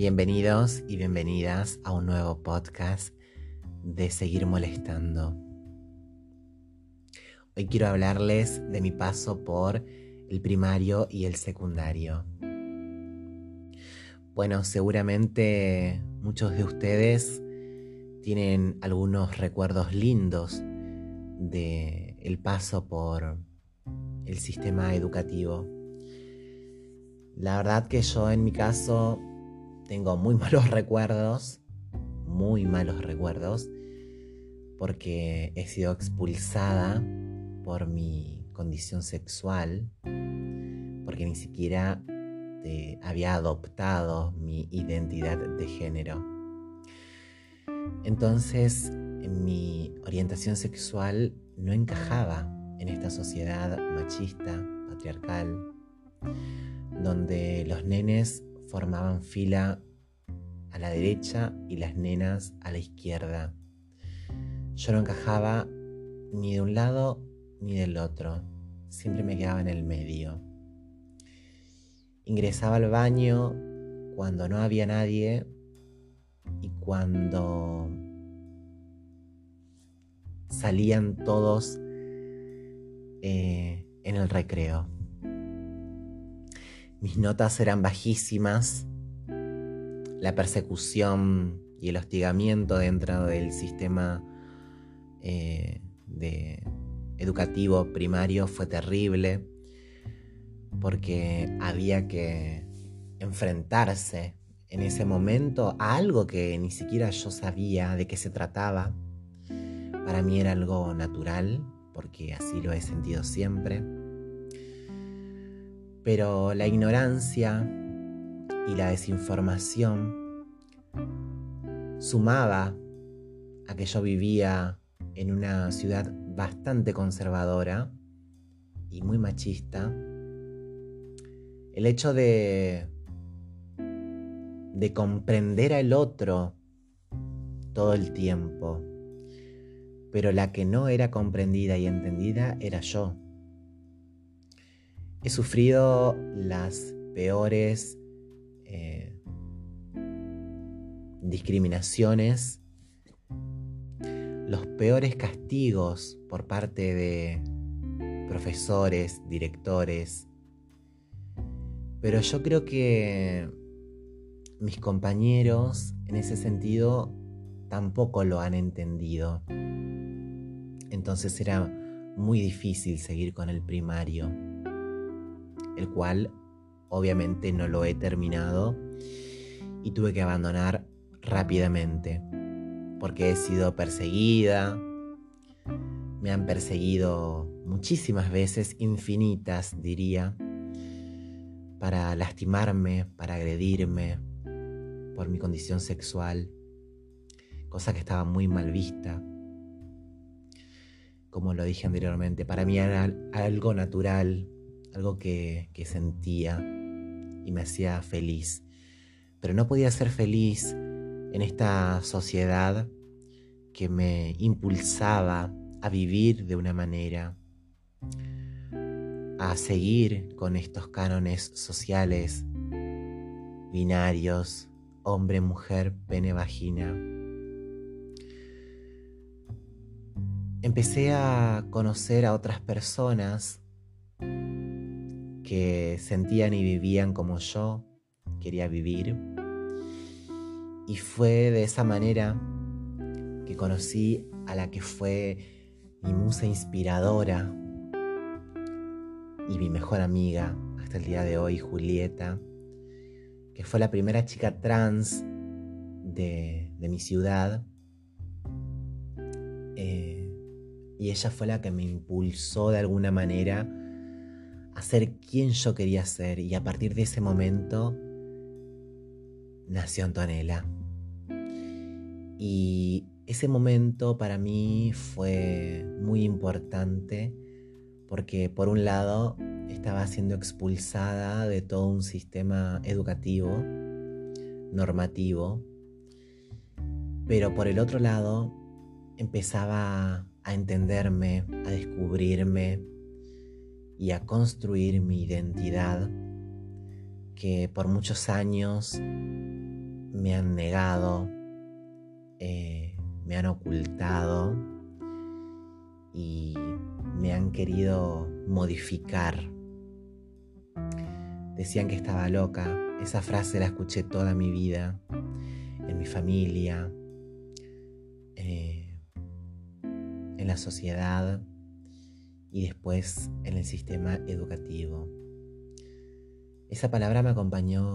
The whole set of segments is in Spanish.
Bienvenidos y bienvenidas a un nuevo podcast de Seguir Molestando. Hoy quiero hablarles de mi paso por el primario y el secundario. Bueno, seguramente muchos de ustedes tienen algunos recuerdos lindos de el paso por el sistema educativo. La verdad que yo en mi caso tengo muy malos recuerdos, muy malos recuerdos, porque he sido expulsada por mi condición sexual, porque ni siquiera eh, había adoptado mi identidad de género. Entonces, mi orientación sexual no encajaba en esta sociedad machista, patriarcal, donde los nenes formaban fila a la derecha y las nenas a la izquierda. Yo no encajaba ni de un lado ni del otro, siempre me quedaba en el medio. Ingresaba al baño cuando no había nadie y cuando salían todos eh, en el recreo. Mis notas eran bajísimas. La persecución y el hostigamiento dentro del sistema eh, de educativo primario fue terrible porque había que enfrentarse en ese momento a algo que ni siquiera yo sabía de qué se trataba. Para mí era algo natural, porque así lo he sentido siempre. Pero la ignorancia y la desinformación sumaba a que yo vivía en una ciudad bastante conservadora y muy machista. El hecho de, de comprender al otro todo el tiempo, pero la que no era comprendida y entendida era yo. He sufrido las peores eh, discriminaciones, los peores castigos por parte de profesores, directores. Pero yo creo que mis compañeros en ese sentido tampoco lo han entendido. Entonces era muy difícil seguir con el primario el cual obviamente no lo he terminado y tuve que abandonar rápidamente porque he sido perseguida, me han perseguido muchísimas veces, infinitas diría, para lastimarme, para agredirme por mi condición sexual, cosa que estaba muy mal vista. Como lo dije anteriormente, para mí era algo natural, algo que, sentía y me hacía feliz. Pero no podía ser feliz en esta sociedad que me impulsaba a vivir de una manera, a seguir con estos cánones sociales binarios, hombre, mujer, pene, vagina. Empecé a conocer a otras personas que sentían y vivían como yo quería vivir. Y fue de esa manera que conocí a la que fue mi musa inspiradora y mi mejor amiga hasta el día de hoy, Julieta, que fue la primera chica trans de, mi ciudad. Eh, y ella fue la que me impulsó de alguna manera a ser quien yo quería ser y a partir de ese momento nació Antonella. Y ese momento para mí fue muy importante porque por un lado estaba siendo expulsada de todo un sistema educativo, normativo, pero por el otro lado empezaba a entenderme, a descubrirme, y a construir mi identidad que por muchos años me han negado, eh, me han ocultado y me han querido modificar. Decían que estaba loca. Esa frase la escuché toda mi vida, en mi familia, eh, en la sociedad y después en el sistema educativo. Esa palabra me acompañó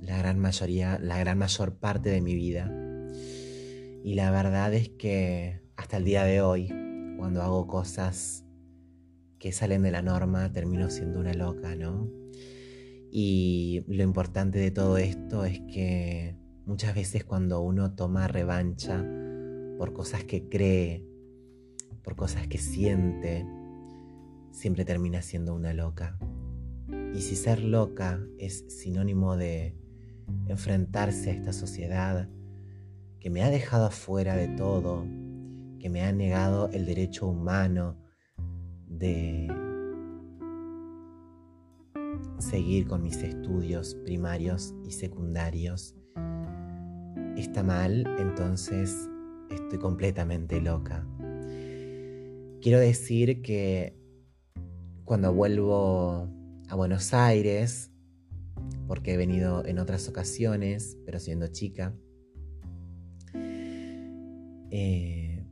la gran mayoría, la gran mayor parte de mi vida. Y la verdad es que hasta el día de hoy, cuando hago cosas que salen de la norma, termino siendo una loca, ¿no? Y lo importante de todo esto es que muchas veces cuando uno toma revancha por cosas que cree, por cosas que siente, siempre termina siendo una loca. Y si ser loca es sinónimo de enfrentarse a esta sociedad que me ha dejado afuera de todo, que me ha negado el derecho humano de seguir con mis estudios primarios y secundarios, está mal, entonces estoy completamente loca. Quiero decir que cuando vuelvo a Buenos Aires, porque he venido en otras ocasiones, pero siendo chica, eh,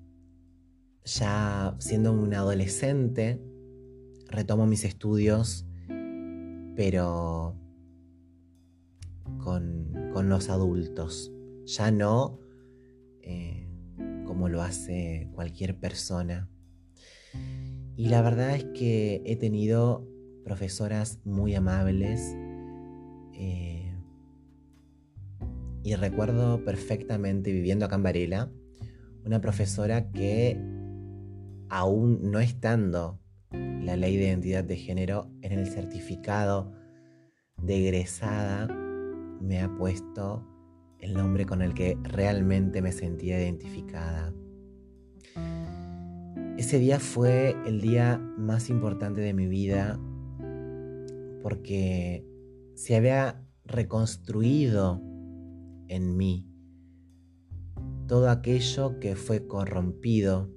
ya siendo un adolescente, retomo mis estudios, pero con, los adultos, ya no eh, como lo hace cualquier persona y la verdad es que he tenido profesoras muy amables eh, y recuerdo perfectamente viviendo acá en una profesora que aún no estando la ley de identidad de género en el certificado de egresada me ha puesto el nombre con el que realmente me sentía identificada. Ese día fue el día más importante de mi vida porque se había reconstruido en mí todo aquello que fue corrompido,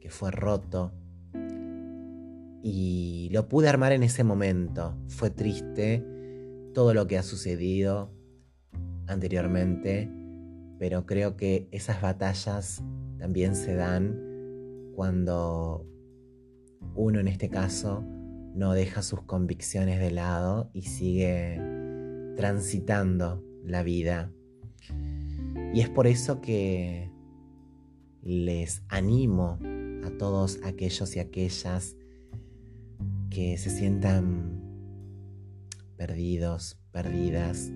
que fue roto. Y lo pude armar en ese momento. Fue triste todo lo que ha sucedido anteriormente, pero creo que esas batallas también se dan cuando uno en este caso no deja sus convicciones de lado y sigue transitando la vida. Y es por eso que les animo a todos aquellos y aquellas que se sientan perdidos, perdidas,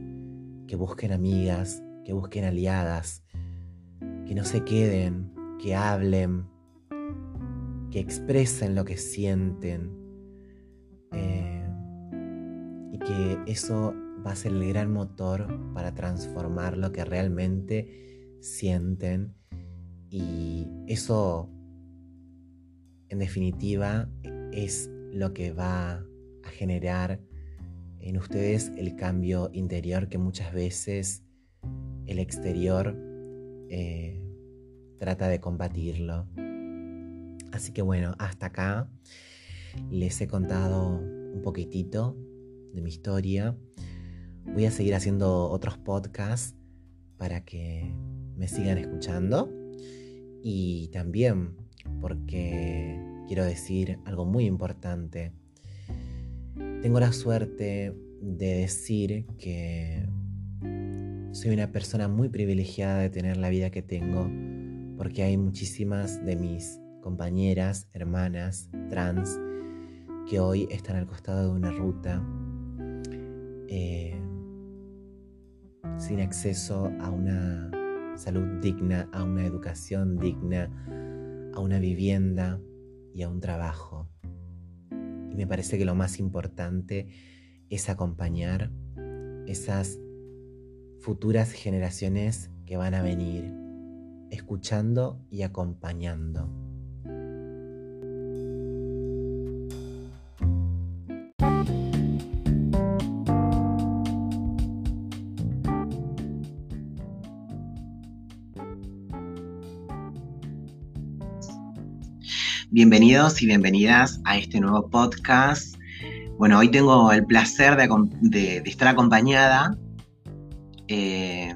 que busquen amigas, que busquen aliadas, que no se queden, que hablen, que expresen lo que sienten eh, y que eso va a ser el gran motor para transformar lo que realmente sienten y eso en definitiva es lo que va a generar en ustedes el cambio interior que muchas veces el exterior eh, trata de combatirlo. Así que bueno, hasta acá les he contado un poquitito de mi historia. Voy a seguir haciendo otros podcasts para que me sigan escuchando. Y también porque quiero decir algo muy importante. Tengo la suerte de decir que soy una persona muy privilegiada de tener la vida que tengo porque hay muchísimas de mis compañeras, hermanas, trans, que hoy están al costado de una ruta eh, sin acceso a una salud digna, a una educación digna, a una vivienda y a un trabajo. Y me parece que lo más importante es acompañar esas futuras generaciones que van a venir, escuchando y acompañando. Bienvenidos y bienvenidas a este nuevo podcast. Bueno, hoy tengo el placer de, estar acompañada eh,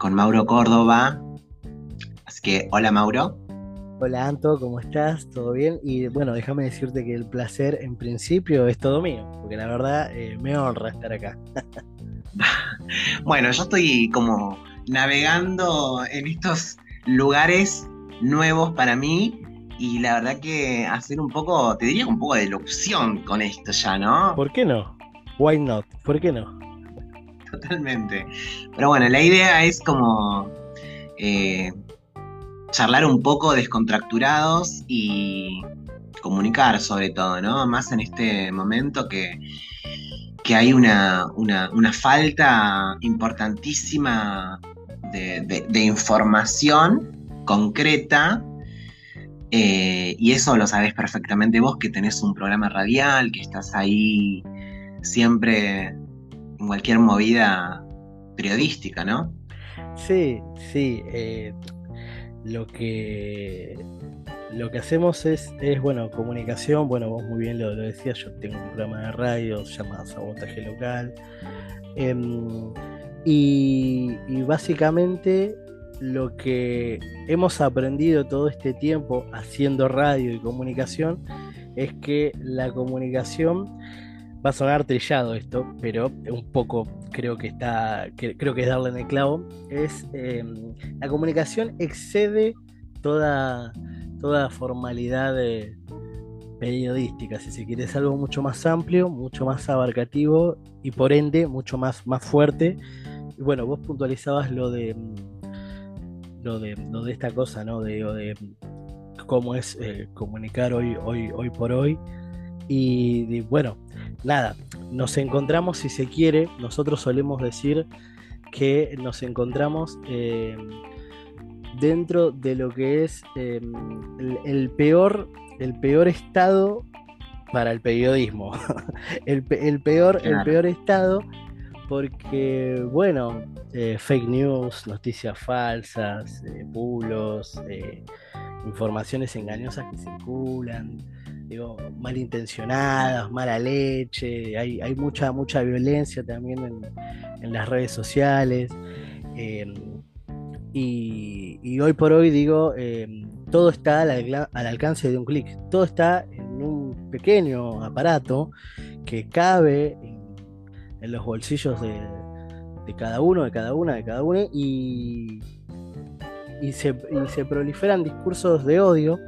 con Mauro Córdoba. Así que, hola Mauro. Hola Anto, ¿cómo estás? ¿Todo bien? Y bueno, déjame decirte que el placer en principio es todo mío, porque la verdad eh, me honra estar acá. bueno, yo estoy como navegando en estos lugares nuevos para mí y la verdad que hacer un poco, te diría un poco de locución con esto ya, ¿no? ¿Por qué no? Why not? ¿Por qué no? Totalmente. Pero bueno, la idea es como eh, charlar un poco descontracturados y comunicar sobre todo, ¿no? Más en este momento que, que hay una, falta importantísima de, de información concreta eh, y eso lo sabes perfectamente vos, que tenés un programa radial, que estás ahí siempre en cualquier movida periodística, ¿no? Sí, sí. Eh, lo que lo que hacemos es, es, bueno, comunicación. Bueno, vos muy bien lo, decías, yo tengo un programa de radio, se llama Sabotaje Local. Em, y, básicamente lo que hemos aprendido todo este tiempo haciendo radio y comunicación es que la comunicación va a sonar trillado esto, pero un poco creo que está, creo que es darle en el clavo, es em, la comunicación excede toda, toda formalidad periodística, si se quiere, es algo mucho más amplio, mucho más abarcativo y por ende mucho más, más fuerte. Y bueno, vos puntualizabas lo de lo de, de esta cosa, ¿no? De, de cómo es eh, comunicar hoy, hoy, hoy por hoy. Y, bueno, nada, nos encontramos, si se quiere, nosotros solemos decir que nos encontramos eh, dentro de lo que es eh, el, peor, el peor estado para el periodismo. el, peor, el peor estado porque, bueno, eh, fake news, noticias falsas, eh, bulos, eh, informaciones engañosas que circulan, digo, malintencionadas, mala leche, hay, hay mucha, mucha violencia también en, las redes sociales. Em, y, hoy por hoy digo, em, todo está al, al alcance de un clic, todo está en un pequeño aparato que cabe en los bolsillos de, cada uno, de cada una, de cada uno, y, y, se, proliferan discursos de odio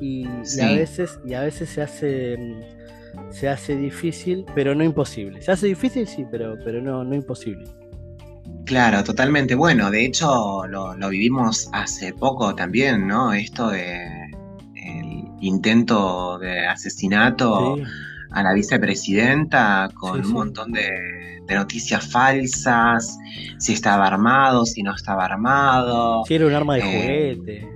y, a veces, y a veces se hace se hace difícil, pero no imposible. Se hace difícil, sí, pero, pero no, no imposible. Claro, totalmente. Bueno, de hecho lo, vivimos hace poco también, ¿no? Esto de el intento de asesinato a la vicepresidenta con un montón de, noticias falsas, si estaba armado, si no estaba armado. Si era un arma de eh, juguete.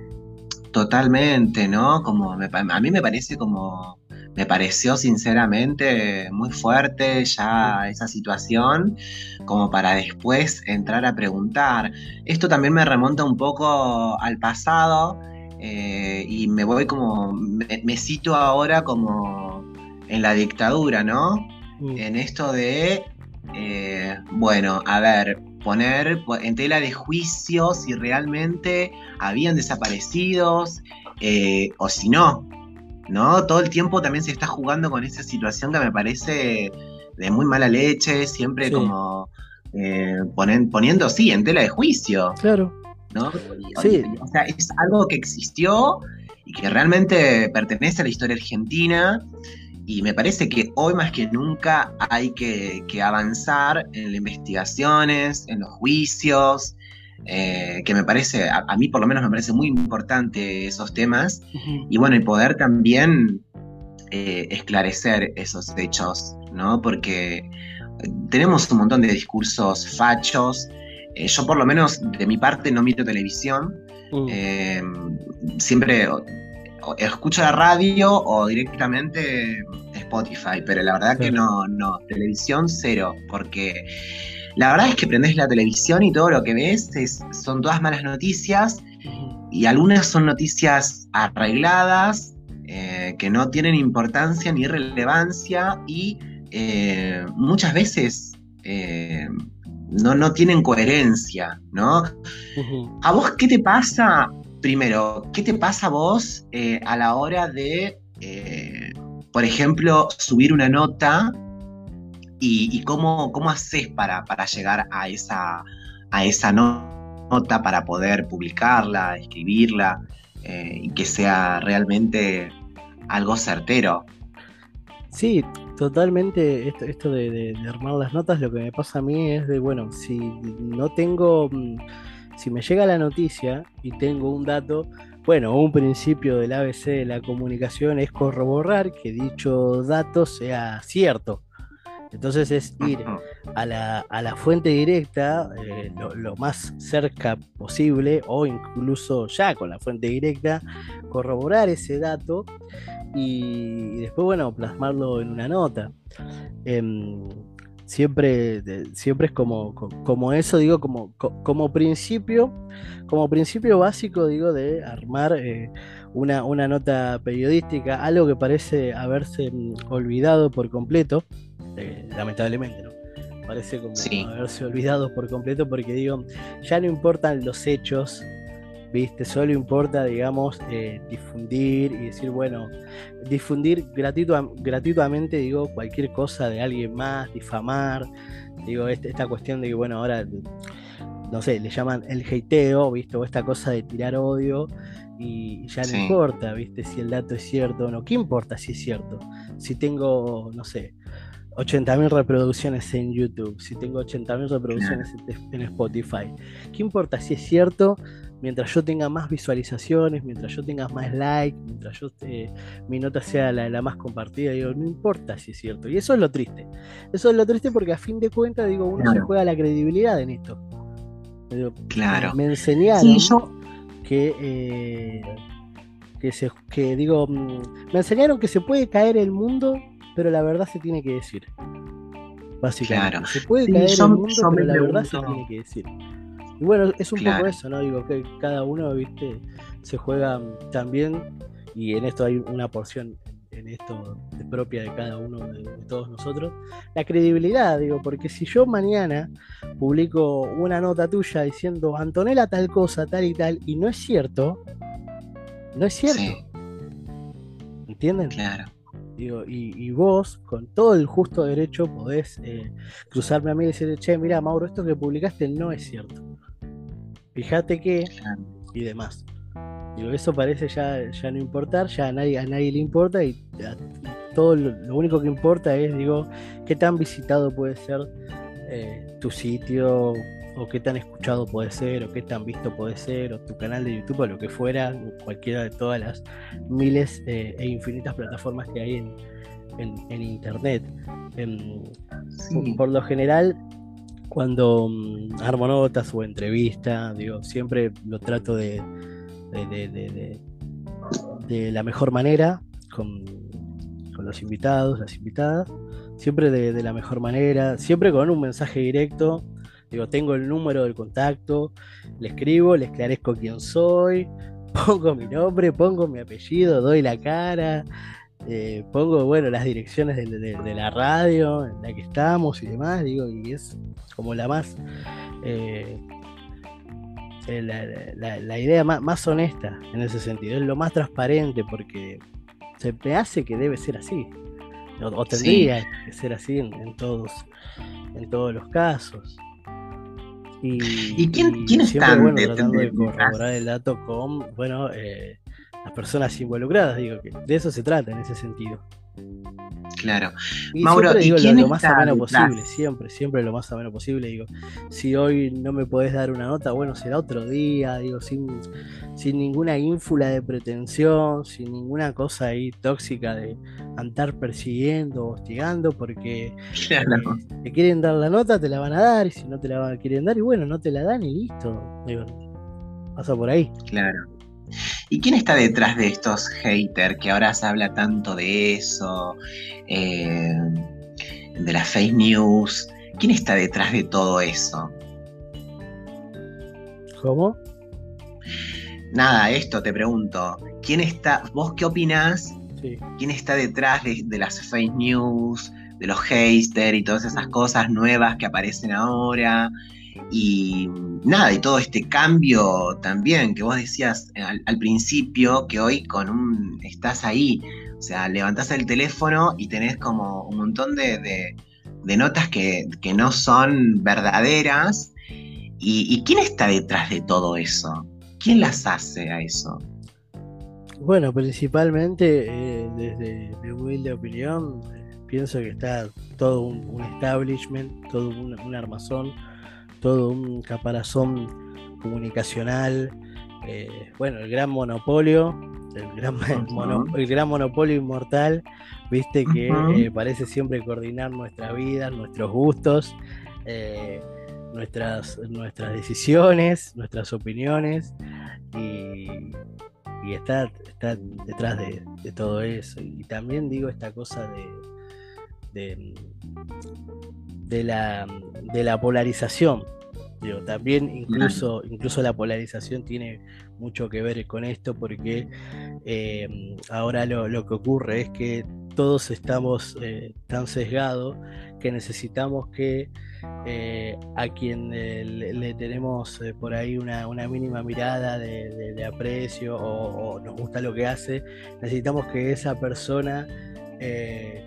Totalmente, ¿no? Como a mí me parece como, me pareció sinceramente muy fuerte ya esa situación, como para después entrar a preguntar. Esto también me remonta un poco al pasado. Eh, y me voy como, me, me cito ahora como en la dictadura, ¿no? Mm. En esto de, eh, bueno, a ver, poner en tela de juicio si realmente habían desaparecidos eh, o si no, ¿no? Todo el tiempo también se está jugando con esa situación que me parece de muy mala leche, siempre como eh, poniendo, sí, en tela de juicio. Claro. ¿no? Sí. O sea, es algo que existió y que realmente pertenece a la historia argentina y me parece que hoy más que nunca hay que, avanzar en las investigaciones, en los juicios, eh, que me parece, a, mí por lo menos me parece muy importante esos temas, y bueno, y poder también eh, esclarecer esos hechos, ¿no? Porque tenemos un montón de discursos fachos, eh, yo por lo menos de mi parte no miro televisión, mm. siempre escucho la radio o directamente Spotify, pero la verdad que no, no, televisión cero, porque la verdad es que prendes la televisión y todo lo que ves es, son todas malas noticias y algunas son noticias arregladas, eh, que no tienen importancia ni relevancia y eh, muchas veces eh, no, no, tienen coherencia, ¿no? ¿A vos qué te pasa? Primero, ¿qué te pasa a vos a la hora de, por ejemplo, subir una nota y, cómo, cómo haces para, para llegar a esa, a esa nota, para poder publicarla, escribirla? Eh, y que sea realmente algo certero. Sí, totalmente. Esto, de, armar las notas, lo que me pasa a mí es de, bueno, si no tengo, mm, si me llega la noticia y tengo un dato, bueno, un principio del ABC de la comunicación es corroborar que dicho dato sea cierto. Entonces es ir a la, fuente directa eh, lo, más cerca posible o incluso ya con la fuente directa, corroborar ese dato y, después, bueno, plasmarlo en una nota. Em, siempre, siempre es como, como eso, digo, como, como principio, como principio básico, digo, de armar eh, una, una nota periodística, algo que parece haberse mm, olvidado por completo eh, lamentablemente, ¿no? Parece como haberse olvidado por completo porque digo, ya no importan los hechos, ¿viste? Solo importa, digamos, eh, difundir y decir, bueno, difundir gratuitamente, digo, cualquier cosa de alguien más, difamar, digo, este, esta cuestión de que, bueno, ahora, no sé, le llaman el hateo, ¿viste? O esta cosa de tirar odio y ya no importa, ¿viste? Si el dato es cierto o no. ¿Qué importa si es cierto? Si tengo, no sé, 80.000 reproducciones en YouTube, si tengo 80.000 reproducciones en Spotify. ¿Qué importa si es cierto? Mientras yo tenga más visualizaciones, mientras yo tenga más likes, mientras yo eh, mi nota sea la, más compartida, digo, no importa si es cierto. Y eso es lo triste. Eso es lo triste porque a fin de cuentas, digo, uno se juega la credibilidad en esto. claro. Me enseñaron que, eh, que, se, que, digo, mm, me enseñaron que se puede caer el mundo pero la verdad se tiene que decir. Básicamente. Se puede caer en el mundo, pero la verdad se tiene que decir. Y bueno, es un poco eso, ¿no? Digo que cada uno, viste, se juega también, y en esto hay una porción en esto propia de cada uno de, todos nosotros, la credibilidad, digo, porque si yo mañana publico una nota tuya diciendo Antonella tal cosa, tal y tal, y no es cierto, no es cierto. ¿Entienden? Claro y, vos, con todo el justo derecho, podés eh, cruzarme a mí y decirle, che, mira, Mauro, esto que publicaste no es cierto. Fíjate que. y demás. Digo, eso parece ya, ya no importar, ya a nadie, a nadie le importa y todo lo, único que importa es, digo, qué tan visitado puede ser eh, tu sitio, o qué tan escuchado puede ser, o qué tan visto puede ser, o tu canal de YouTube, o lo que fuera, cualquiera de todas las miles eh, e infinitas plataformas que hay en, Internet. Em, por, lo general, cuando um, armo notas o entrevistas, digo, siempre lo trato de, de, la mejor manera, con, con los invitados, las invitadas, siempre de, la mejor manera, siempre con un mensaje directo Digo, tengo el número del contacto, le escribo, le esclarezco quién soy, pongo mi nombre, pongo mi apellido, doy la cara, eh, pongo, bueno, las direcciones de, la radio en la que estamos y demás, digo, y es como la más, eh, eh, la, idea más, honesta en ese sentido, es lo más transparente porque se me hace que debe ser así, o, tendría que ser así en, todos, en todos los casos. Y, quién, quién está bueno, tratando de corroborar el dato con bueno, eh, las personas involucradas, digo que de eso se trata en ese sentido. Claro. Y Mauro, siempre digo lo, más ameno posible, siempre, siempre lo más ameno posible. Digo, si hoy no me podés dar una nota, bueno, será otro día, digo, sin, sin ninguna ínfula de pretensión, sin ninguna cosa ahí tóxica de andar persiguiendo, hostigando, porque eh, te quieren dar la nota, te la van a dar, y si no te la quieren dar, y bueno, no te la dan y listo. Digo, pasa por ahí. Claro. ¿Y quién está detrás de estos haters que ahora se habla tanto de eso, eh, de las fake news? ¿Quién está detrás de todo eso? ¿Cómo? Nada, esto te pregunto. ¿Quién está? ¿Vos qué opinás quién está detrás de, las fake news, de los haters y todas esas cosas nuevas que aparecen ahora. Y nada, y todo este cambio también que vos decías al, principio, que hoy con un estás ahí, o sea, levantás el teléfono y tenés como un montón de, notas que, no son verdaderas. ¿Y quién está detrás de todo eso? ¿Quién las hace a eso? Bueno, principalmente eh, desde mi humilde opinión, pienso que está todo un, establishment, todo un, armazón, todo un caparazón comunicacional, eh, bueno, el gran monopolio, el gran, el gran monopolio inmortal, viste que eh, parece siempre coordinar nuestra vida, nuestros gustos, nuestras, nuestras decisiones, nuestras opiniones y y está, está detrás de, todo eso. Y también digo esta cosa de, de, la, de la polarización. Digo, también incluso, incluso la polarización tiene mucho que ver con esto porque eh, ahora lo, que ocurre es que todos estamos eh, tan sesgados que necesitamos que eh, a quien le, tenemos por ahí una, mínima mirada de, aprecio o, nos gusta lo que hace, necesitamos que esa persona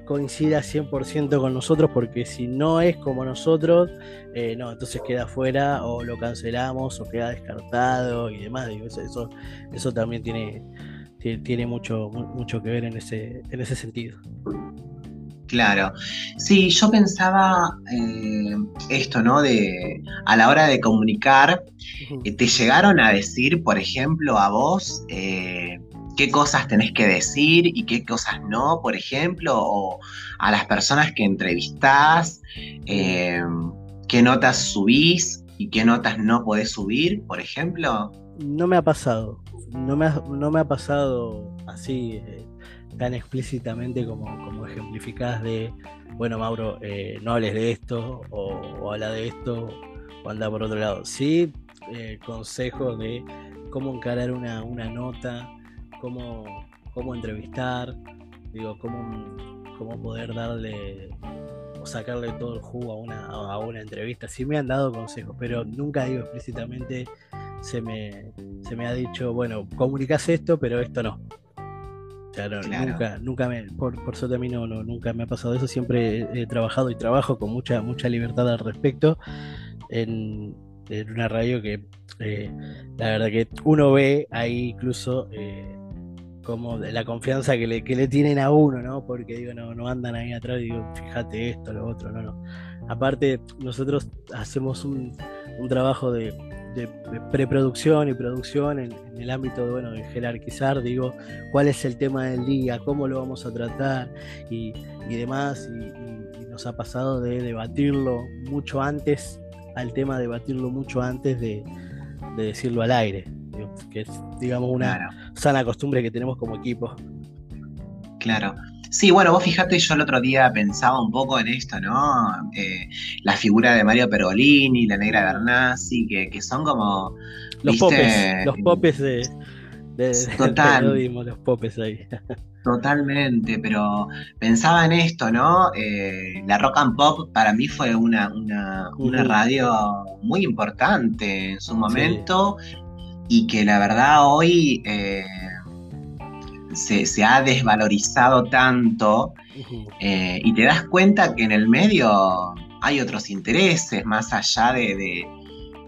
coincida 100% con nosotros porque si no es como nosotros, no, entonces queda fuera o lo cancelamos o queda descartado y demás. eso, eso, también tiene, tiene, mucho, mucho que ver en ese, en ese sentido. Claro. Sí, yo pensaba eh, esto, ¿no? De a la hora de comunicar, eh, ¿te llegaron a decir, por ejemplo, a vos eh, qué cosas tenés que decir y qué cosas no, por ejemplo? O a las personas que entrevistás, qué notas subís y qué notas no podés subir, por ejemplo? No me ha pasado. No me no me ha pasado así tan explícitamente como, como ejemplificadas de, bueno, Mauro, eh, no hables de esto, o, habla de esto, o anda por otro lado. Sí, eh, consejos de cómo encarar una, nota, cómo, cómo entrevistar, digo, cómo, cómo poder darle o sacarle todo el jugo a una, a una entrevista. Sí me han dado consejos, pero nunca digo explícitamente, se me, se me ha dicho, bueno, comunicas esto, pero esto no. Claro, nunca, nunca me, por, por suerte a mí no, nunca me ha pasado eso, siempre he, trabajado y trabajo con mucha, mucha libertad al respecto en, una radio que eh, la verdad que uno ve ahí incluso eh, como la confianza que le, que le tienen a uno, ¿no? Porque digo, no, no andan ahí atrás y digo, fíjate esto, lo otro, no, no. Aparte, nosotros hacemos un, un trabajo de, de preproducción y producción en, el ámbito de, bueno, de jerarquizar, digo, cuál es el tema del día, cómo lo vamos a tratar y, demás. Y, nos ha pasado de debatirlo mucho antes, al tema de debatirlo mucho antes de, decirlo al aire, que es, digamos, una sana costumbre que tenemos como equipo. Claro. Sí, bueno, vos fíjate, yo el otro día pensaba un poco en esto, ¿no? Eh, la figura de Mario Pergolini, la negra Bernasi, que, que son como. Los popes, los popes de, Total. los popes ahí. Totalmente, pero pensaba en esto, ¿no? Eh, la rock and pop para mí fue una, una, radio muy importante en su momento y que la verdad hoy eh, se, ha desvalorizado tanto eh, y te das cuenta que en el medio hay otros intereses más allá de,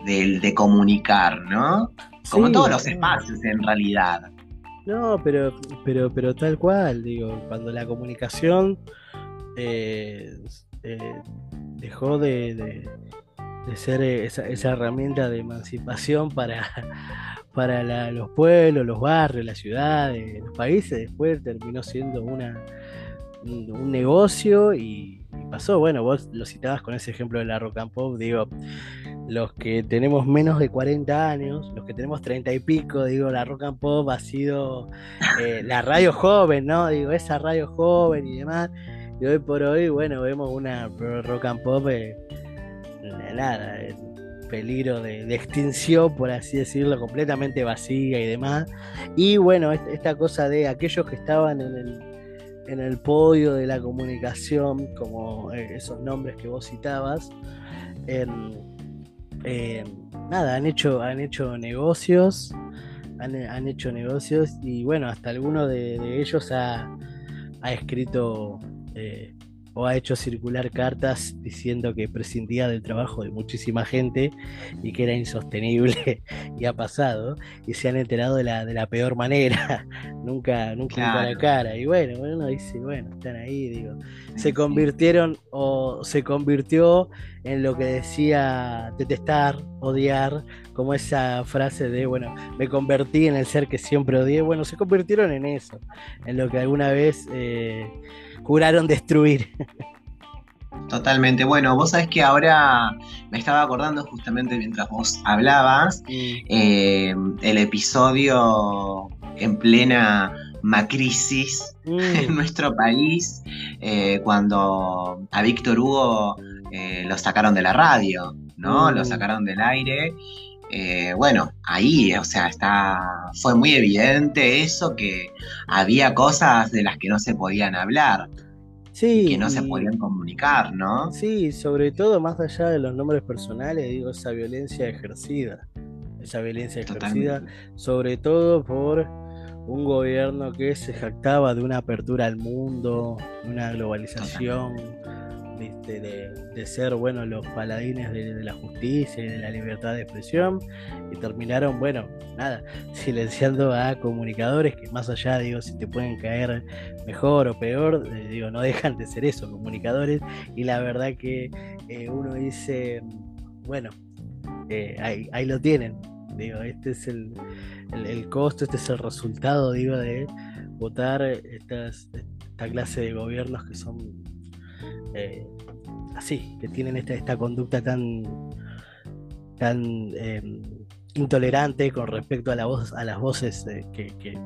de, comunicar, ¿no? Como todos los espacios en realidad. No, pero, pero, pero tal cual, digo, cuando la comunicación eh, eh, dejó de, ser esa, esa, herramienta de emancipación para, para los pueblos, los barrios, las ciudades, los países, después terminó siendo una, un, negocio y, pasó, bueno, vos lo citabas con ese ejemplo de la rock and pop, digo, los que tenemos menos de 40 años, los que tenemos 30 y pico, digo, la rock and pop ha sido eh, la radio joven, ¿no? Digo, esa radio joven y demás. Y hoy por hoy, bueno, vemos una rock and pop, eh, nada, peligro de, extinción, por así decirlo, completamente vacía y demás. Y bueno, esta cosa de aquellos que estaban en el, en el podio de la comunicación, como eh, esos nombres que vos citabas. nada, han hecho, han hecho negocios, han, hecho negocios y bueno, hasta alguno de, ellos ha, escrito eh, o ha hecho circular cartas diciendo que prescindía del trabajo de muchísima gente y que era insostenible y ha pasado y se han enterado de la, de la peor manera, nunca, nunca a la cara. Y bueno, uno dice, bueno, están ahí, digo, se convirtieron o se convirtió en lo que decía detestar, odiar, como esa frase de, bueno, me convertí en el ser que siempre odié, bueno, se convirtieron en eso, en lo que alguna vez... Eh, juraron destruir. Totalmente. Bueno, vos sabés que ahora me estaba acordando justamente mientras vos hablabas eh, el episodio en plena macrisis mm. en nuestro país eh, cuando a Víctor Hugo eh, lo sacaron de la radio, ¿no? Lo mm. sacaron del aire. Bueno, ahí, o sea, está, fue muy evidente eso, que había cosas de las que no se podían hablar que no se podían comunicar, ¿no? Sí, sobre todo más allá de los nombres personales, digo, esa violencia ejercida, esa violencia ejercida, sobre todo por un gobierno que se jactaba de una apertura al mundo, una globalización de, ser, bueno, los paladines de, la justicia y de la libertad de expresión, y terminaron, bueno, nada, silenciando a comunicadores que más allá, digo, si te pueden caer mejor o peor, eh, digo, no dejan de ser eso, comunicadores, y la verdad que eh, uno dice, bueno, eh, ahí, lo tienen, digo, este es el, el, costo, este es el resultado, digo, de votar estas, esta clase de gobiernos que son eh, así, que tienen esta, esta conducta tan, tan em, intolerante con respecto a, la voz, a las voces eh, que,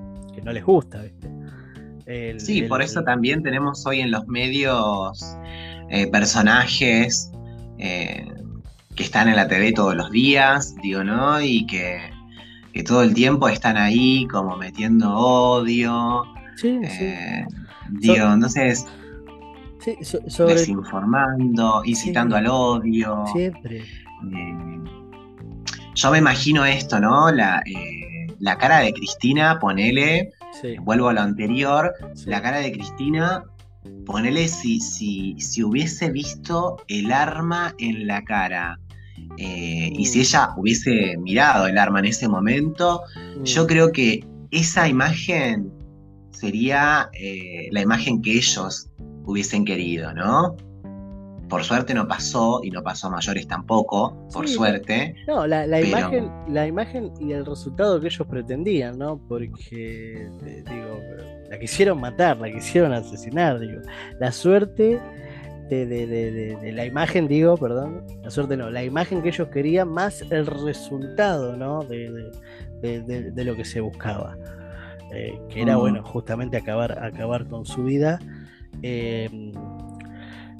no les gusta. sí, por eso también tenemos hoy en los medios eh, personajes que están en la TV todos los días, digo, ¿no? Y que, todo el tiempo están ahí como metiendo odio. Sí, sí. Digo, entonces desinformando, incitando al odio. Siempre. Eh, yo me imagino esto, ¿no? La, eh, la cara de Cristina, ponele, vuelvo a lo anterior, la cara de Cristina, ponele si, si, si hubiese visto el arma en la cara. Eh, y si mm. ella hubiese mirado el arma en ese momento, yo mm. creo que esa imagen sería la imagen que ellos hubiesen querido, ¿no? Por suerte no pasó y no pasó a mayores tampoco, por suerte. No, la, imagen, la imagen y el resultado que ellos pretendían, ¿no? Porque, digo, la quisieron matar, la quisieron asesinar, digo. La suerte de, la imagen, digo, perdón, la suerte no, la imagen que ellos querían más el resultado, ¿no? De, lo que se buscaba. Eh, que era, bueno, justamente acabar, acabar con su vida eh,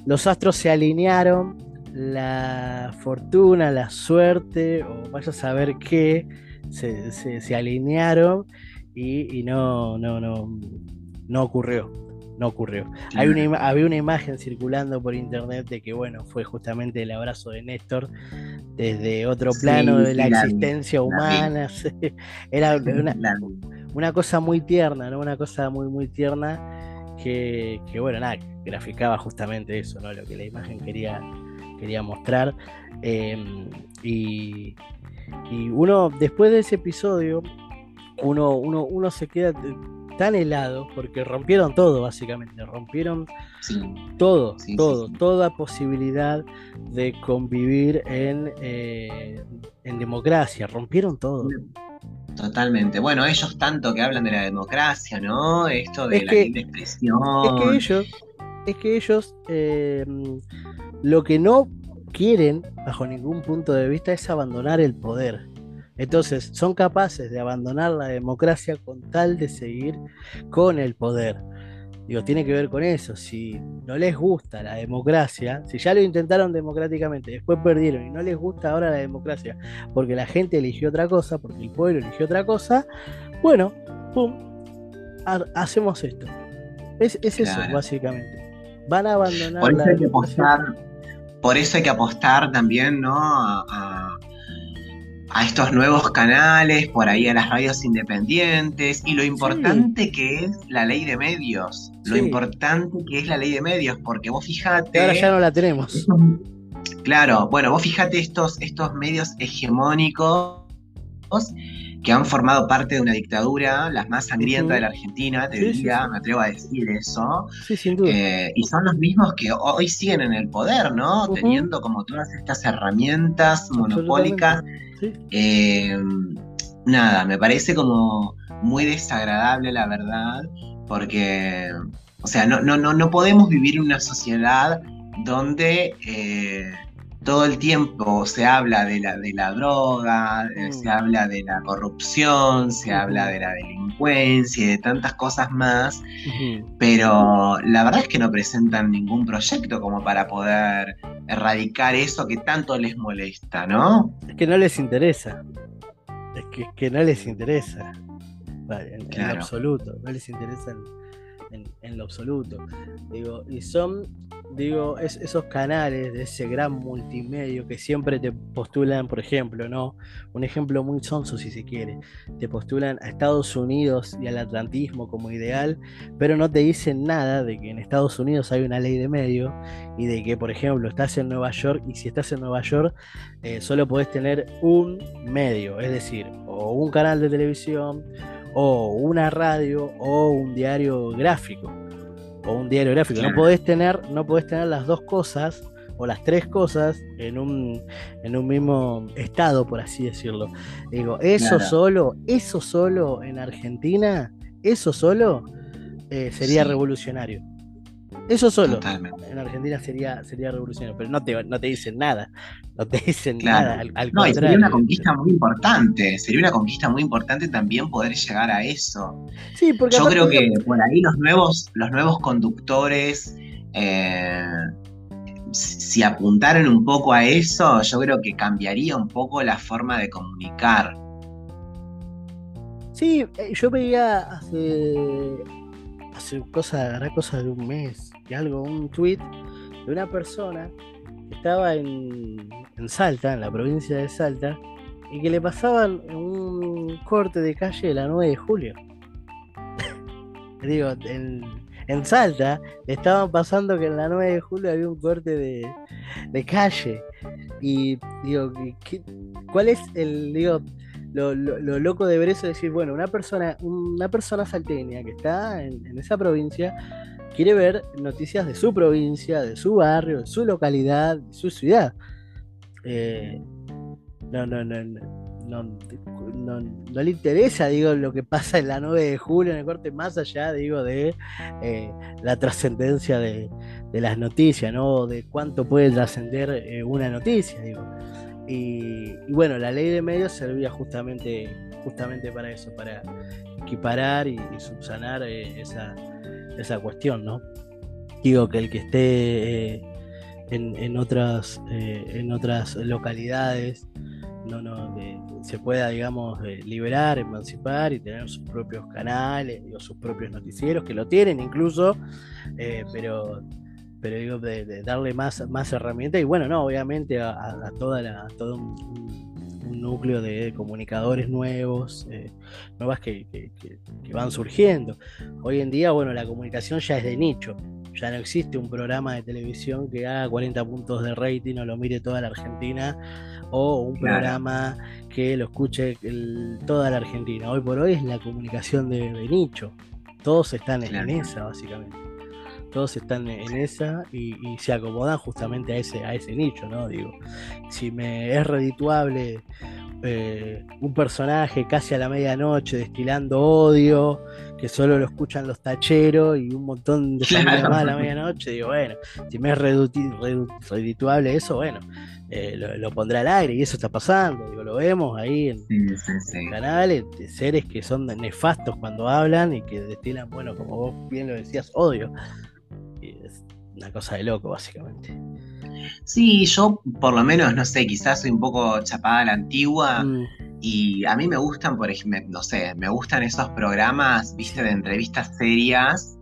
los astros se alinearon, la fortuna, la suerte, o vaya a saber qué, se, alinearon y, no, no, no, no ocurrió. No ocurrió. Hay una, había una imagen circulando por internet de que, bueno, fue justamente el abrazo de Néstor desde otro plano de la, existencia humana. Era una, una, cosa muy tierna, ¿no? Una cosa muy, muy tierna que, bueno, nada, graficaba justamente eso, ¿no? Lo que la imagen quería, quería mostrar. Em, y, uno, después de ese episodio, uno, uno, uno se queda tan helado porque rompieron todo, básicamente. Rompieron todo, todo, toda posibilidad de convivir en, eh, en democracia. Rompieron todo. Totalmente. Bueno, ellos tanto que hablan de la democracia, ¿no? Esto de la expresión. Es que ellos, es que ellos eh, lo que no quieren, bajo ningún punto de vista, es abandonar el poder. Entonces, son capaces de abandonar la democracia con tal de seguir con el poder. Digo, tiene que ver con eso. Si no les gusta la democracia, si ya lo intentaron democráticamente, después perdieron y no les gusta ahora la democracia porque la gente eligió otra cosa, porque el pueblo eligió otra cosa, bueno, pum, hacemos esto. Es, eso, básicamente. Van a abandonar. Por eso hay que apostar, por eso hay que apostar también, ¿no? A, estos nuevos canales, por ahí a las radios independientes, y lo importante que es la ley de medios. Lo importante que es la ley de medios, porque vos fijate. Ahora ya no la tenemos. Claro, bueno, vos fijate estos, estos medios hegemónicos que han formado parte de una dictadura, las más sangrientas de la Argentina, te diría, me atrevo a decir eso. Sí, sin duda. Eh, y son los mismos que hoy siguen en el poder, ¿no? Teniendo como todas estas herramientas monopólicas. Eh, nada, me parece como muy desagradable, la verdad, porque, o sea, no, no, no, no podemos vivir en una sociedad donde eh, todo el tiempo se habla de la, de la droga, eh, se mm. habla de la corrupción, se habla de la delincuencia y de tantas cosas más, pero la verdad es que no presentan ningún proyecto como para poder erradicar eso que tanto les molesta, ¿no? Es que no les interesa. Es que, que no les interesa. en, absoluto. No les interesa en, lo absoluto. Digo, y son, digo, esos canales de ese gran multimedio que siempre te postulan, por ejemplo, ¿no? Un ejemplo muy sonso si se quiere. Te postulan a Estados Unidos y al atlantismo como ideal, pero no te dicen nada de que en Estados Unidos hay una ley de medio y de que, por ejemplo, estás en Nueva York y si estás en Nueva York eh, solo podés tener un medio, es decir, o un canal de televisión, o una radio o un diario gráfico o un diario gráfico. No podés tener, no podés tener las dos cosas o las tres cosas en un, en un mismo estado, por así decirlo. Digo, eso solo, eso solo en Argentina, eso solo eh, sería revolucionario. Eso solo en Argentina sería, sería revolucionario, pero no te, no te dicen nada. No te dicen nada. Al, no, y sería una conquista muy importante. Sería una conquista muy importante también poder llegar a eso. Sí, porque Yo creo que por ahí los nuevos, los nuevos conductores, eh, si apuntaran un poco a eso, yo creo que cambiaría un poco la forma de comunicar. Sí, eh, yo veía hace hace cosa, de un mes y algo, un tweet de una persona que estaba en, Salta, en la provincia de Salta, y que le pasaban un corte de calle de la 9 de julio. Digo, en, en, Salta le estaban pasando que en la 9 de julio había un corte de, de calle. Y digo, ¿cuál es el, digo, lo, loco de ver eso es decir, bueno, una persona, una persona salteña que está en, esa provincia quiere ver noticias de su provincia, de su barrio, de su localidad, de su ciudad. Eh, no, no, no, no, no, le interesa, digo, lo que pasa en la 9 de julio en el corte, más allá, digo, de eh, la trascendencia de, las noticias, ¿no? De cuánto puede trascender eh, una noticia, digo. Y, bueno, la ley de medios servía justamente, justamente para eso, para equiparar y, subsanar eh, esa, esa, cuestión, ¿no? Digo que el que esté eh, en, otras, eh, en otras localidades no, no, se pueda, digamos, liberar, emancipar y tener sus propios canales, digo, sus propios noticieros, que lo tienen incluso, pero pero digo, de, darle más, más herramientas y bueno, no, obviamente a, toda la, todo un, núcleo de comunicadores nuevos, eh, nuevas que, van surgiendo. Hoy en día, bueno, la comunicación ya es de nicho, ya no existe un programa de televisión que haga 40 puntos de rating o lo mire toda la Argentina o un programa que lo escuche toda la Argentina. Hoy por hoy es la comunicación de, nicho. Todos están en esa, básicamente todos están en esa y, se acomodan justamente a ese, a ese nicho, ¿no? Digo, si me es redituable eh, un personaje casi a la medianoche destilando odio, que solo lo escuchan los tacheros y un montón de familia más a la medianoche, digo, bueno, si me es redituable eso, bueno, eh, lo, pondrá al aire y eso está pasando, digo, lo vemos ahí en, canales de seres que son nefastos cuando hablan y que destilan, bueno, como vos bien lo decías, odio una cosa de loco, básicamente. Sí, yo por lo menos, no sé, quizás soy un poco chapada a la antigua mm. y a mí me gustan, por ejemplo, no sé, me gustan esos programas, viste, de entrevistas serias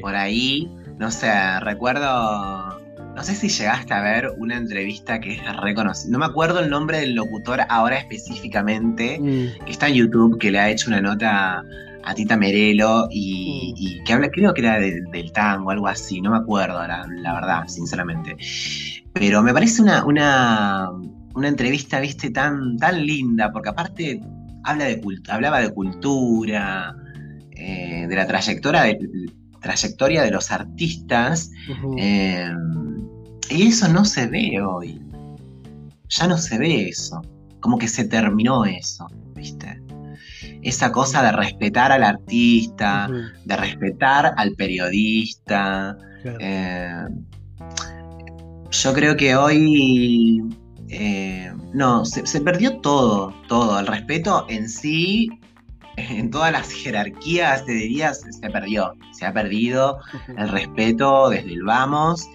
por ahí, no sé, recuerdo, no sé si llegaste a ver una entrevista que es reconocida, no me acuerdo el nombre del locutor ahora específicamente, mm. que está en YouTube, que le ha hecho una nota a Tita Merelo y, que habla, creo que era del tango, algo así, no me acuerdo la, verdad, sinceramente. Pero me parece una, una, una entrevista, viste, tan, tan linda, porque aparte habla de hablaba de cultura, eh, de la trayectoria de, trayectoria de los artistas. Eh, y eso no se ve hoy. Ya no se ve eso. Como que se terminó eso, ¿viste? Esa cosa de respetar al artista, de respetar al periodista. Eh, yo creo que hoy eh, no, se, perdió todo, todo. El respeto en sí, en todas las jerarquías, te dirías, se perdió. Se ha perdido el respeto desde el vamos.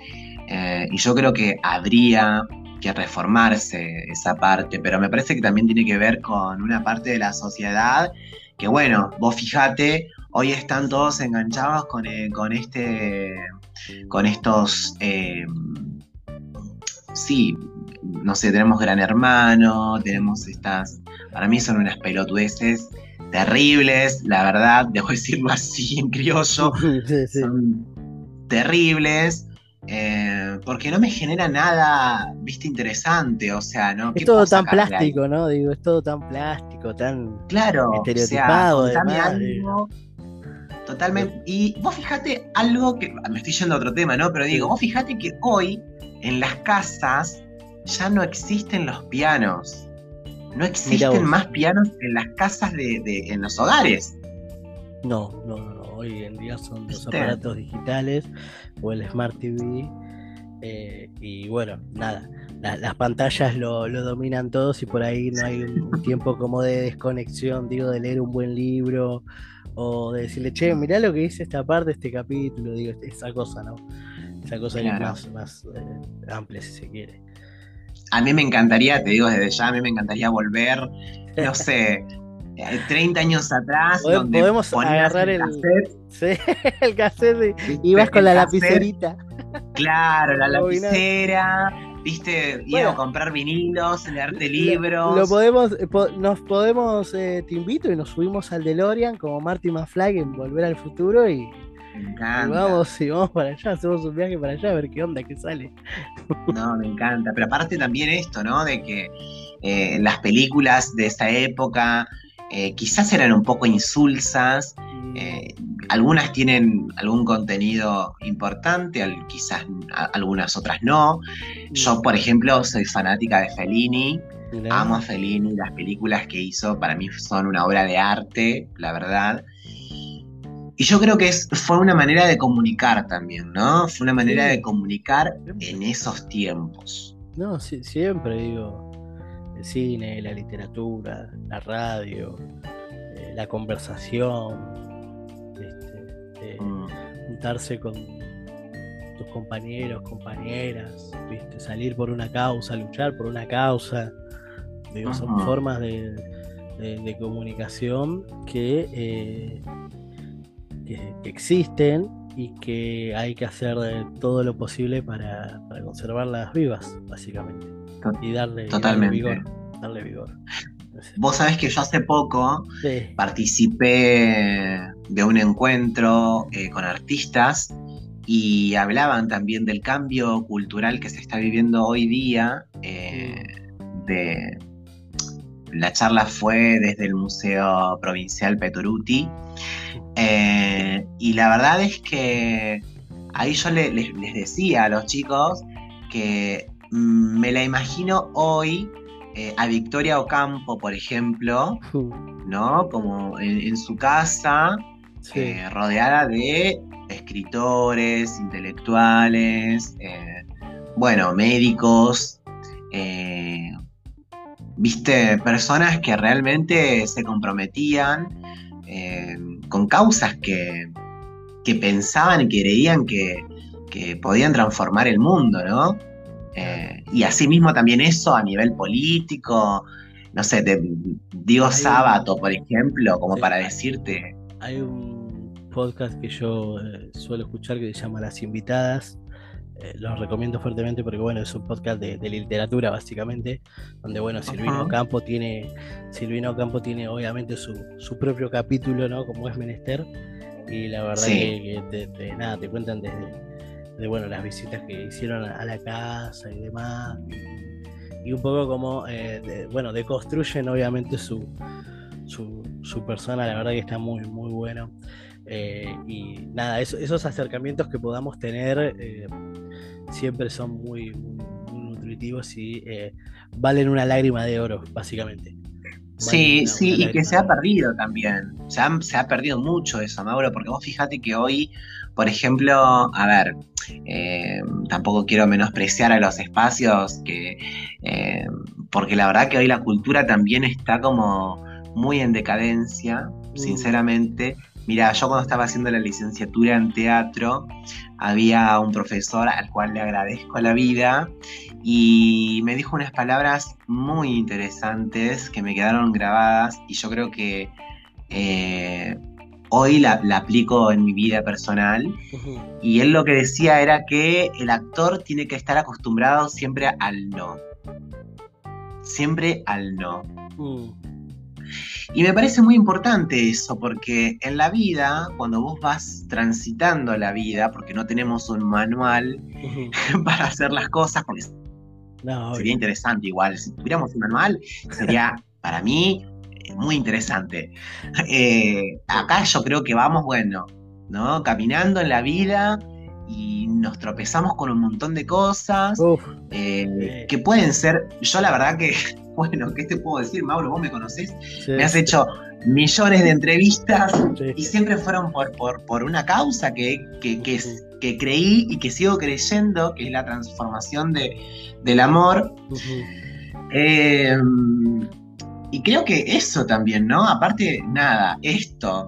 Eh, y yo creo que habría que reformarse esa parte, pero me parece que también tiene que ver con una parte de la sociedad que, bueno, vos fijate, hoy están todos enganchados con, eh, con este, con estos, sí, no sé, tenemos Gran Hermano, tenemos estas, para mí son unas pelotudeces terribles, la verdad, debo decirlo así en criollo, son terribles. Eh, porque no me genera nada, viste, interesante, o sea, ¿no? Es todo tan plástico, ¿no? Digo, es todo tan plástico, tan claro, estereotipado. totalmente. Y vos fíjate algo que, me estoy yendo a otro tema, ¿no? Pero digo, vos fíjate que hoy en las casas ya no existen los pianos. No existen más pianos en las casas de, en los hogares. No, no, no, Hoy en día son los aparatos digitales o el Smart TV. Eh, y bueno, nada, las pantallas lo, dominan todos y por ahí no hay un, tiempo como de desconexión, digo, de leer un buen libro o de decirle, che, mirá lo que dice esta parte, este capítulo, digo, esa cosa, ¿no? Esa cosa más, más eh, amplia si se quiere a mí me encantaría, te digo desde ya, a mí me encantaría volver, no sé, 30 eh, años atrás. donde podemos agarrar el cassette. Sí, el cassette y ibas con la lapicerita. Claro, la lapicera. Viste, ir a comprar vinilos, leerte libros. Lo podemos, eh, nos podemos, eh, te invito y nos subimos al DeLorean como Marty McFly en Volver al Futuro y me encanta. vamos, y vamos para allá, hacemos un viaje para allá a ver qué onda, qué sale. No, me encanta. Pero aparte también esto, ¿no? De que eh, las películas de esa época eh, quizás eran un poco insulsas. Eh, algunas tienen algún contenido importante, quizás algunas otras no. Yo, por ejemplo, soy fanática de Fellini. Amo a Fellini, las películas que hizo para mí son una obra de arte, la verdad. Y yo creo que es, fue una manera de comunicar también, ¿no? Fue una manera de comunicar en esos tiempos. No, siempre digo, el cine, la literatura, la radio, eh, la conversación, este, mm. juntarse con tus compañeros, compañeras, ¿viste? salir por una causa, luchar por una causa. Digo, son formas de, comunicación que eh, que, existen y que hay que hacer todo lo posible para, conservarlas vivas, básicamente. Y darle, vigor. Darle vigor. Vos sabés que yo hace poco participé de un encuentro eh, con artistas y hablaban también del cambio cultural que se está viviendo hoy día. Eh, de, la charla fue desde el Museo Provincial Petoruti eh, y la verdad es que ahí yo les decía a los chicos que mm, me la imagino hoy eh, a Victoria Ocampo, por ejemplo, ¿no? Como en, su casa, eh, rodeada de escritores, intelectuales, bueno, médicos, viste, personas que realmente se comprometían con causas que, pensaban y creían que, podían transformar el mundo, ¿no? Eh, y asimismo también eso a nivel político, no sé, te digo sábado, por ejemplo, como para decirte. Hay un, podcast que yo eh, suelo escuchar que se llama Las Invitadas. Eh, los recomiendo fuertemente porque bueno, es un podcast de, literatura básicamente, donde bueno, Silvino Campo tiene, Silvino Campo tiene obviamente su, su, propio capítulo, ¿no? Como es Menester. Y la verdad que, te, nada, te cuentan desde de bueno, las visitas que hicieron a, la casa y demás. Y, un poco como, eh, bueno, deconstruyen obviamente su, su, persona, la verdad que está muy, muy bueno. Eh, y nada, esos acercamientos que podamos tener eh, siempre son muy, nutritivos y valen una lágrima de oro, básicamente. Sí, sí, y que se ha perdido también. Se ha, se ha perdido mucho eso, Mauro, porque vos fíjate que hoy por ejemplo, a ver, eh, tampoco quiero menospreciar a los espacios, que, eh, porque la verdad que hoy la cultura también está como muy en decadencia, mm. sinceramente. Mira, yo cuando estaba haciendo la licenciatura en teatro, había un profesor al cual le agradezco la vida y me dijo unas palabras muy interesantes que me quedaron grabadas y yo creo que eh, hoy la, aplico en mi vida personal. Y él lo que decía era que el actor tiene que estar acostumbrado siempre al no. Siempre al no. Mm. Y me parece muy importante eso, porque en la vida, cuando vos vas transitando la vida, porque no tenemos un manual para hacer las cosas, porque sería interesante igual, si tuviéramos un manual, sería para mí muy interesante. Eh, acá yo creo que vamos, bueno, ¿no? Caminando en la vida y nos tropezamos con un montón de cosas eh, que pueden ser, yo la verdad que, bueno, ¿qué te puedo decir, Mauro? Vos me conocés, me has hecho millones de entrevistas y siempre fueron por, por, una causa que, que, que, creí y que sigo creyendo, que es la transformación de, del amor. Y creo que eso también, ¿no? Aparte, nada, esto,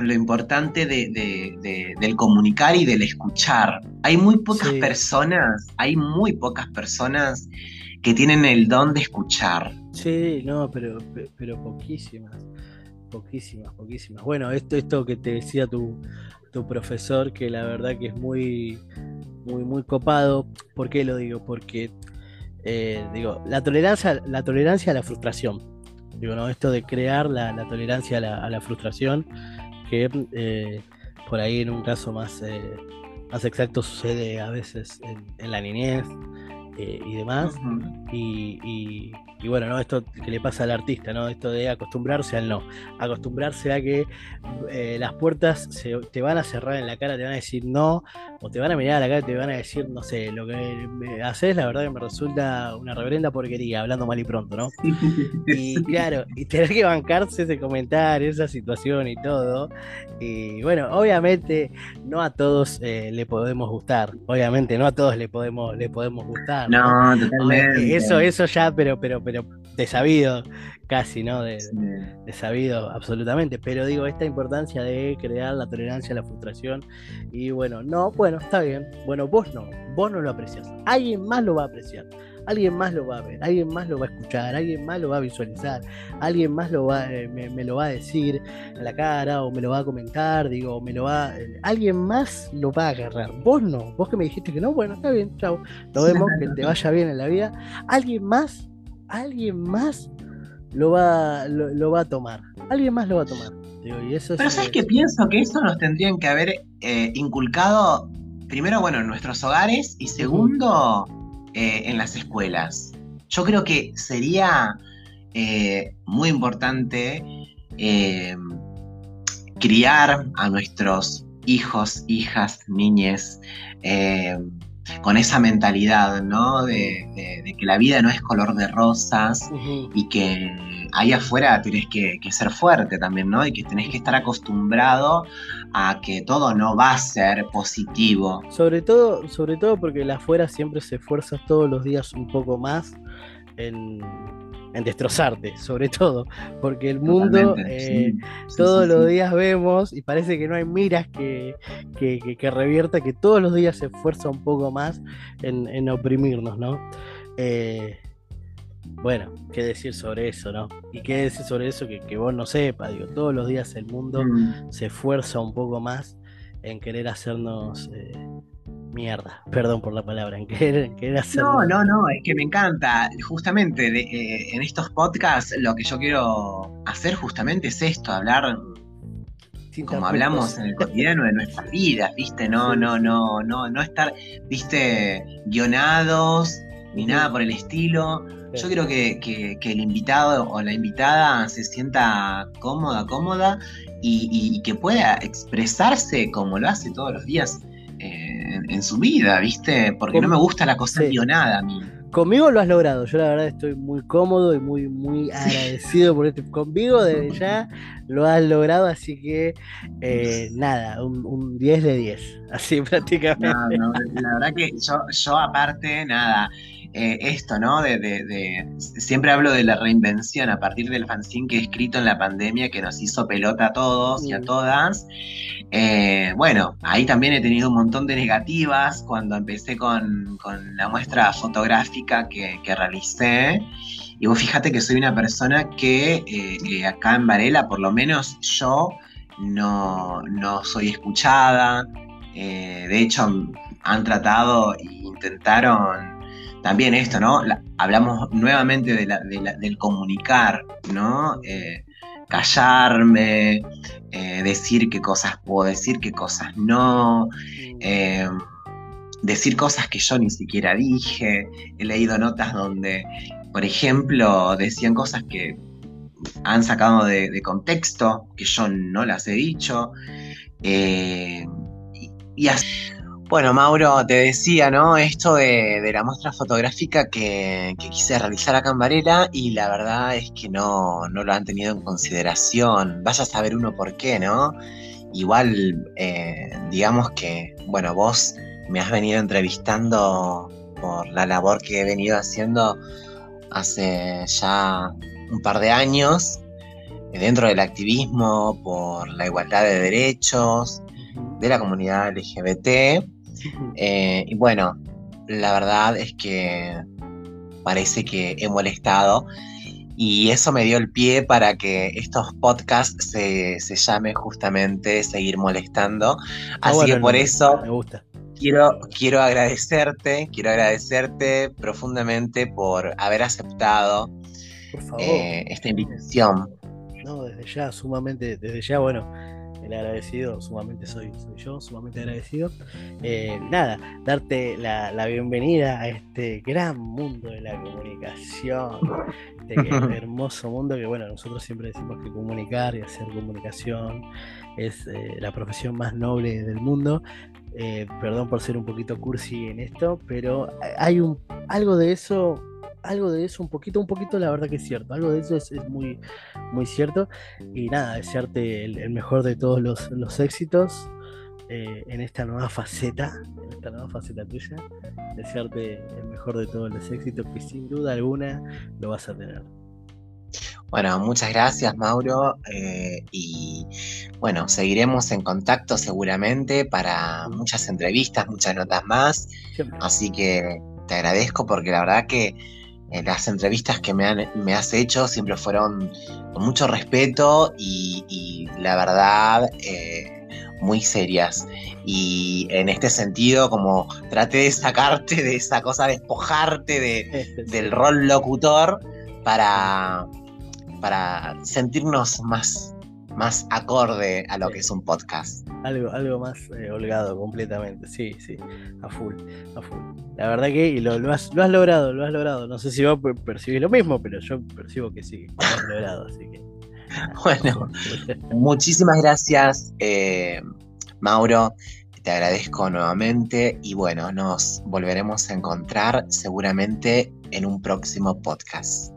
lo importante del comunicar y del escuchar. Hay muy pocas personas, hay muy pocas personas que tienen el don de escuchar. Sí, no, pero, pero poquísimas, poquísimas, poquísimas. Bueno, esto, esto que te decía tu, tu profesor, que la verdad que es muy, muy, muy copado. ¿Por qué lo digo? Porque eh, digo, la tolerancia, la tolerancia a la frustración. Digo, ¿no? Esto de crear la, tolerancia a la, frustración, que eh, por ahí en un caso más, eh, más exacto sucede a veces en la niñez, eh, y demás. y, y, bueno, ¿no? Esto que le pasa al artista, ¿no? Esto de acostumbrarse al no. Acostumbrarse a que eh, las puertas se, te van a cerrar en la cara, te van a decir no, o te van a mirar a la cara y te van a decir, no sé, lo que me haces, la verdad que me resulta una reverenda porquería, hablando mal y pronto, ¿no? Y claro, y tener que bancarse ese comentario, esa situación y todo. Y bueno, obviamente no a todos eh, le podemos gustar, obviamente no a todos le podemos, le podemos gustar. No, totalmente. Eso, eso ya, pero, pero, pero de sabido, casi, ¿no? De, sabido, absolutamente. Pero digo, esta importancia de crear la tolerancia a la frustración. Y bueno, no, bueno, está bien. Bueno, vos no, vos no lo aprecias. Alguien más lo va a apreciar alguien más lo va a ver, alguien más lo va a escuchar, alguien más lo va a visualizar, alguien más lo va, eh, me, lo va a decir a la cara o me lo va a comentar, digo, me lo va, eh, alguien más lo va a agarrar. Vos no, vos que me dijiste que no, bueno, está bien, chao, lo vemos, que te vaya bien en la vida. Alguien más, alguien más lo va, lo, va a tomar, alguien más lo va a tomar. y eso Pero ¿sabes qué pienso? Que eso nos tendrían que haber eh, inculcado primero, bueno, en nuestros hogares y segundo, eh, en las escuelas. Yo creo que sería eh, muy importante eh, criar a nuestros hijos, hijas, niñes, con esa mentalidad, ¿no? De, que la vida no es color de rosas y que ahí afuera tenés que, ser fuerte también, ¿no? Y que tenés que estar acostumbrado a que todo no va a ser positivo. Sobre todo, sobre todo porque la afuera siempre se esfuerza todos los días un poco más en, destrozarte, sobre todo, porque el mundo eh, todos los días vemos y parece que no hay miras que, que, revierta, que todos los días se esfuerza un poco más en, oprimirnos, ¿no? Eh, bueno, qué decir sobre eso, ¿no? Y qué decir sobre eso que, vos no sepas, digo, todos los días el mundo mm. se esfuerza un poco más en querer hacernos eh, mierda, perdón por la palabra, en querer, hacernos... No, no, no, es que me encanta, justamente eh, en estos podcasts lo que yo quiero hacer justamente es esto, hablar como hablamos en el cotidiano de nuestras vidas, ¿viste? No, no, no, no, no estar, ¿viste? Guionados ni nada por el estilo. Yo creo que, el invitado o la invitada se sienta cómoda, cómoda y, que pueda expresarse como lo hace todos los días eh, en, su vida, ¿viste? Porque no me gusta la cosa guionada a mí. Conmigo lo has logrado, yo la verdad estoy muy cómodo y muy, muy agradecido por este. Conmigo desde ya lo has logrado, así que eh, nada, un, 10 de 10, así prácticamente. la verdad que yo, yo aparte, nada, eh, esto, ¿no? De, siempre hablo de la reinvención a partir del fanzine que he escrito en la pandemia que nos hizo pelota a todos y a todas. Eh, bueno, ahí también he tenido un montón de negativas cuando empecé con, la muestra fotográfica que, realicé. Y vos fíjate que soy una persona que eh, acá en Varela, por lo menos yo, no, no soy escuchada. de hecho, han tratado e intentaron también esto, ¿no? hablamos nuevamente del comunicar, ¿no? Eh, callarme, eh, decir qué cosas puedo decir, qué cosas no, eh, decir cosas que yo ni siquiera dije. He leído notas donde, por ejemplo, decían cosas que han sacado de, contexto, que yo no las he dicho. y así bueno, Mauro, te decía, ¿no? Esto de, la muestra fotográfica que, quise realizar acá en y la verdad es que no, lo han tenido en consideración. Vaya a saber uno por qué, ¿no? Igual, eh, digamos que, bueno, vos me has venido entrevistando por la labor que he venido haciendo hace ya un par de años dentro del activismo por la igualdad de derechos de la comunidad LGBT eh, y bueno, la verdad es que parece que he molestado y eso me dio el pie para que estos podcasts se, se llamen justamente Seguir Molestando. Ah, Así que por eso me gusta. Quiero, quiero agradecerte, quiero agradecerte profundamente por haber aceptado eh, esta invitación. No, desde ya, sumamente, desde ya, bueno, el agradecido, sumamente soy, soy yo, sumamente agradecido. Eh, nada, darte la, bienvenida a este gran mundo de la comunicación, este hermoso mundo que, bueno, nosotros siempre decimos que comunicar y hacer comunicación es eh, la profesión más noble del mundo. Eh, perdón por ser un poquito cursi en esto, pero hay un, algo de eso algo de eso, un poquito, un poquito, la verdad que es cierto. Algo de eso es, muy, muy cierto. Y nada, desearte el, mejor de todos los, éxitos eh, en esta nueva faceta, en esta nueva faceta tuya. Desearte el mejor de todos los éxitos, que sin duda alguna lo vas a tener. Bueno, muchas gracias Mauro eh, y bueno, seguiremos en contacto seguramente para muchas entrevistas, muchas notas más. Así que te agradezco porque la verdad que las entrevistas que me, han, me has hecho siempre fueron con mucho respeto y, la verdad eh, muy serias. Y en este sentido, como traté de sacarte de esa cosa, despojarte de, del rol locutor para, para sentirnos más más acorde a lo que es un podcast. Algo, algo más eh, holgado completamente, sí, sí, a full, a full. La verdad que y lo, has, lo has logrado, lo has logrado. No sé si vos percibís lo mismo, pero yo percibo que sí, lo has logrado, así que. Bueno, muchísimas gracias, eh, Mauro. Te agradezco nuevamente y bueno, nos volveremos a encontrar seguramente en un próximo podcast.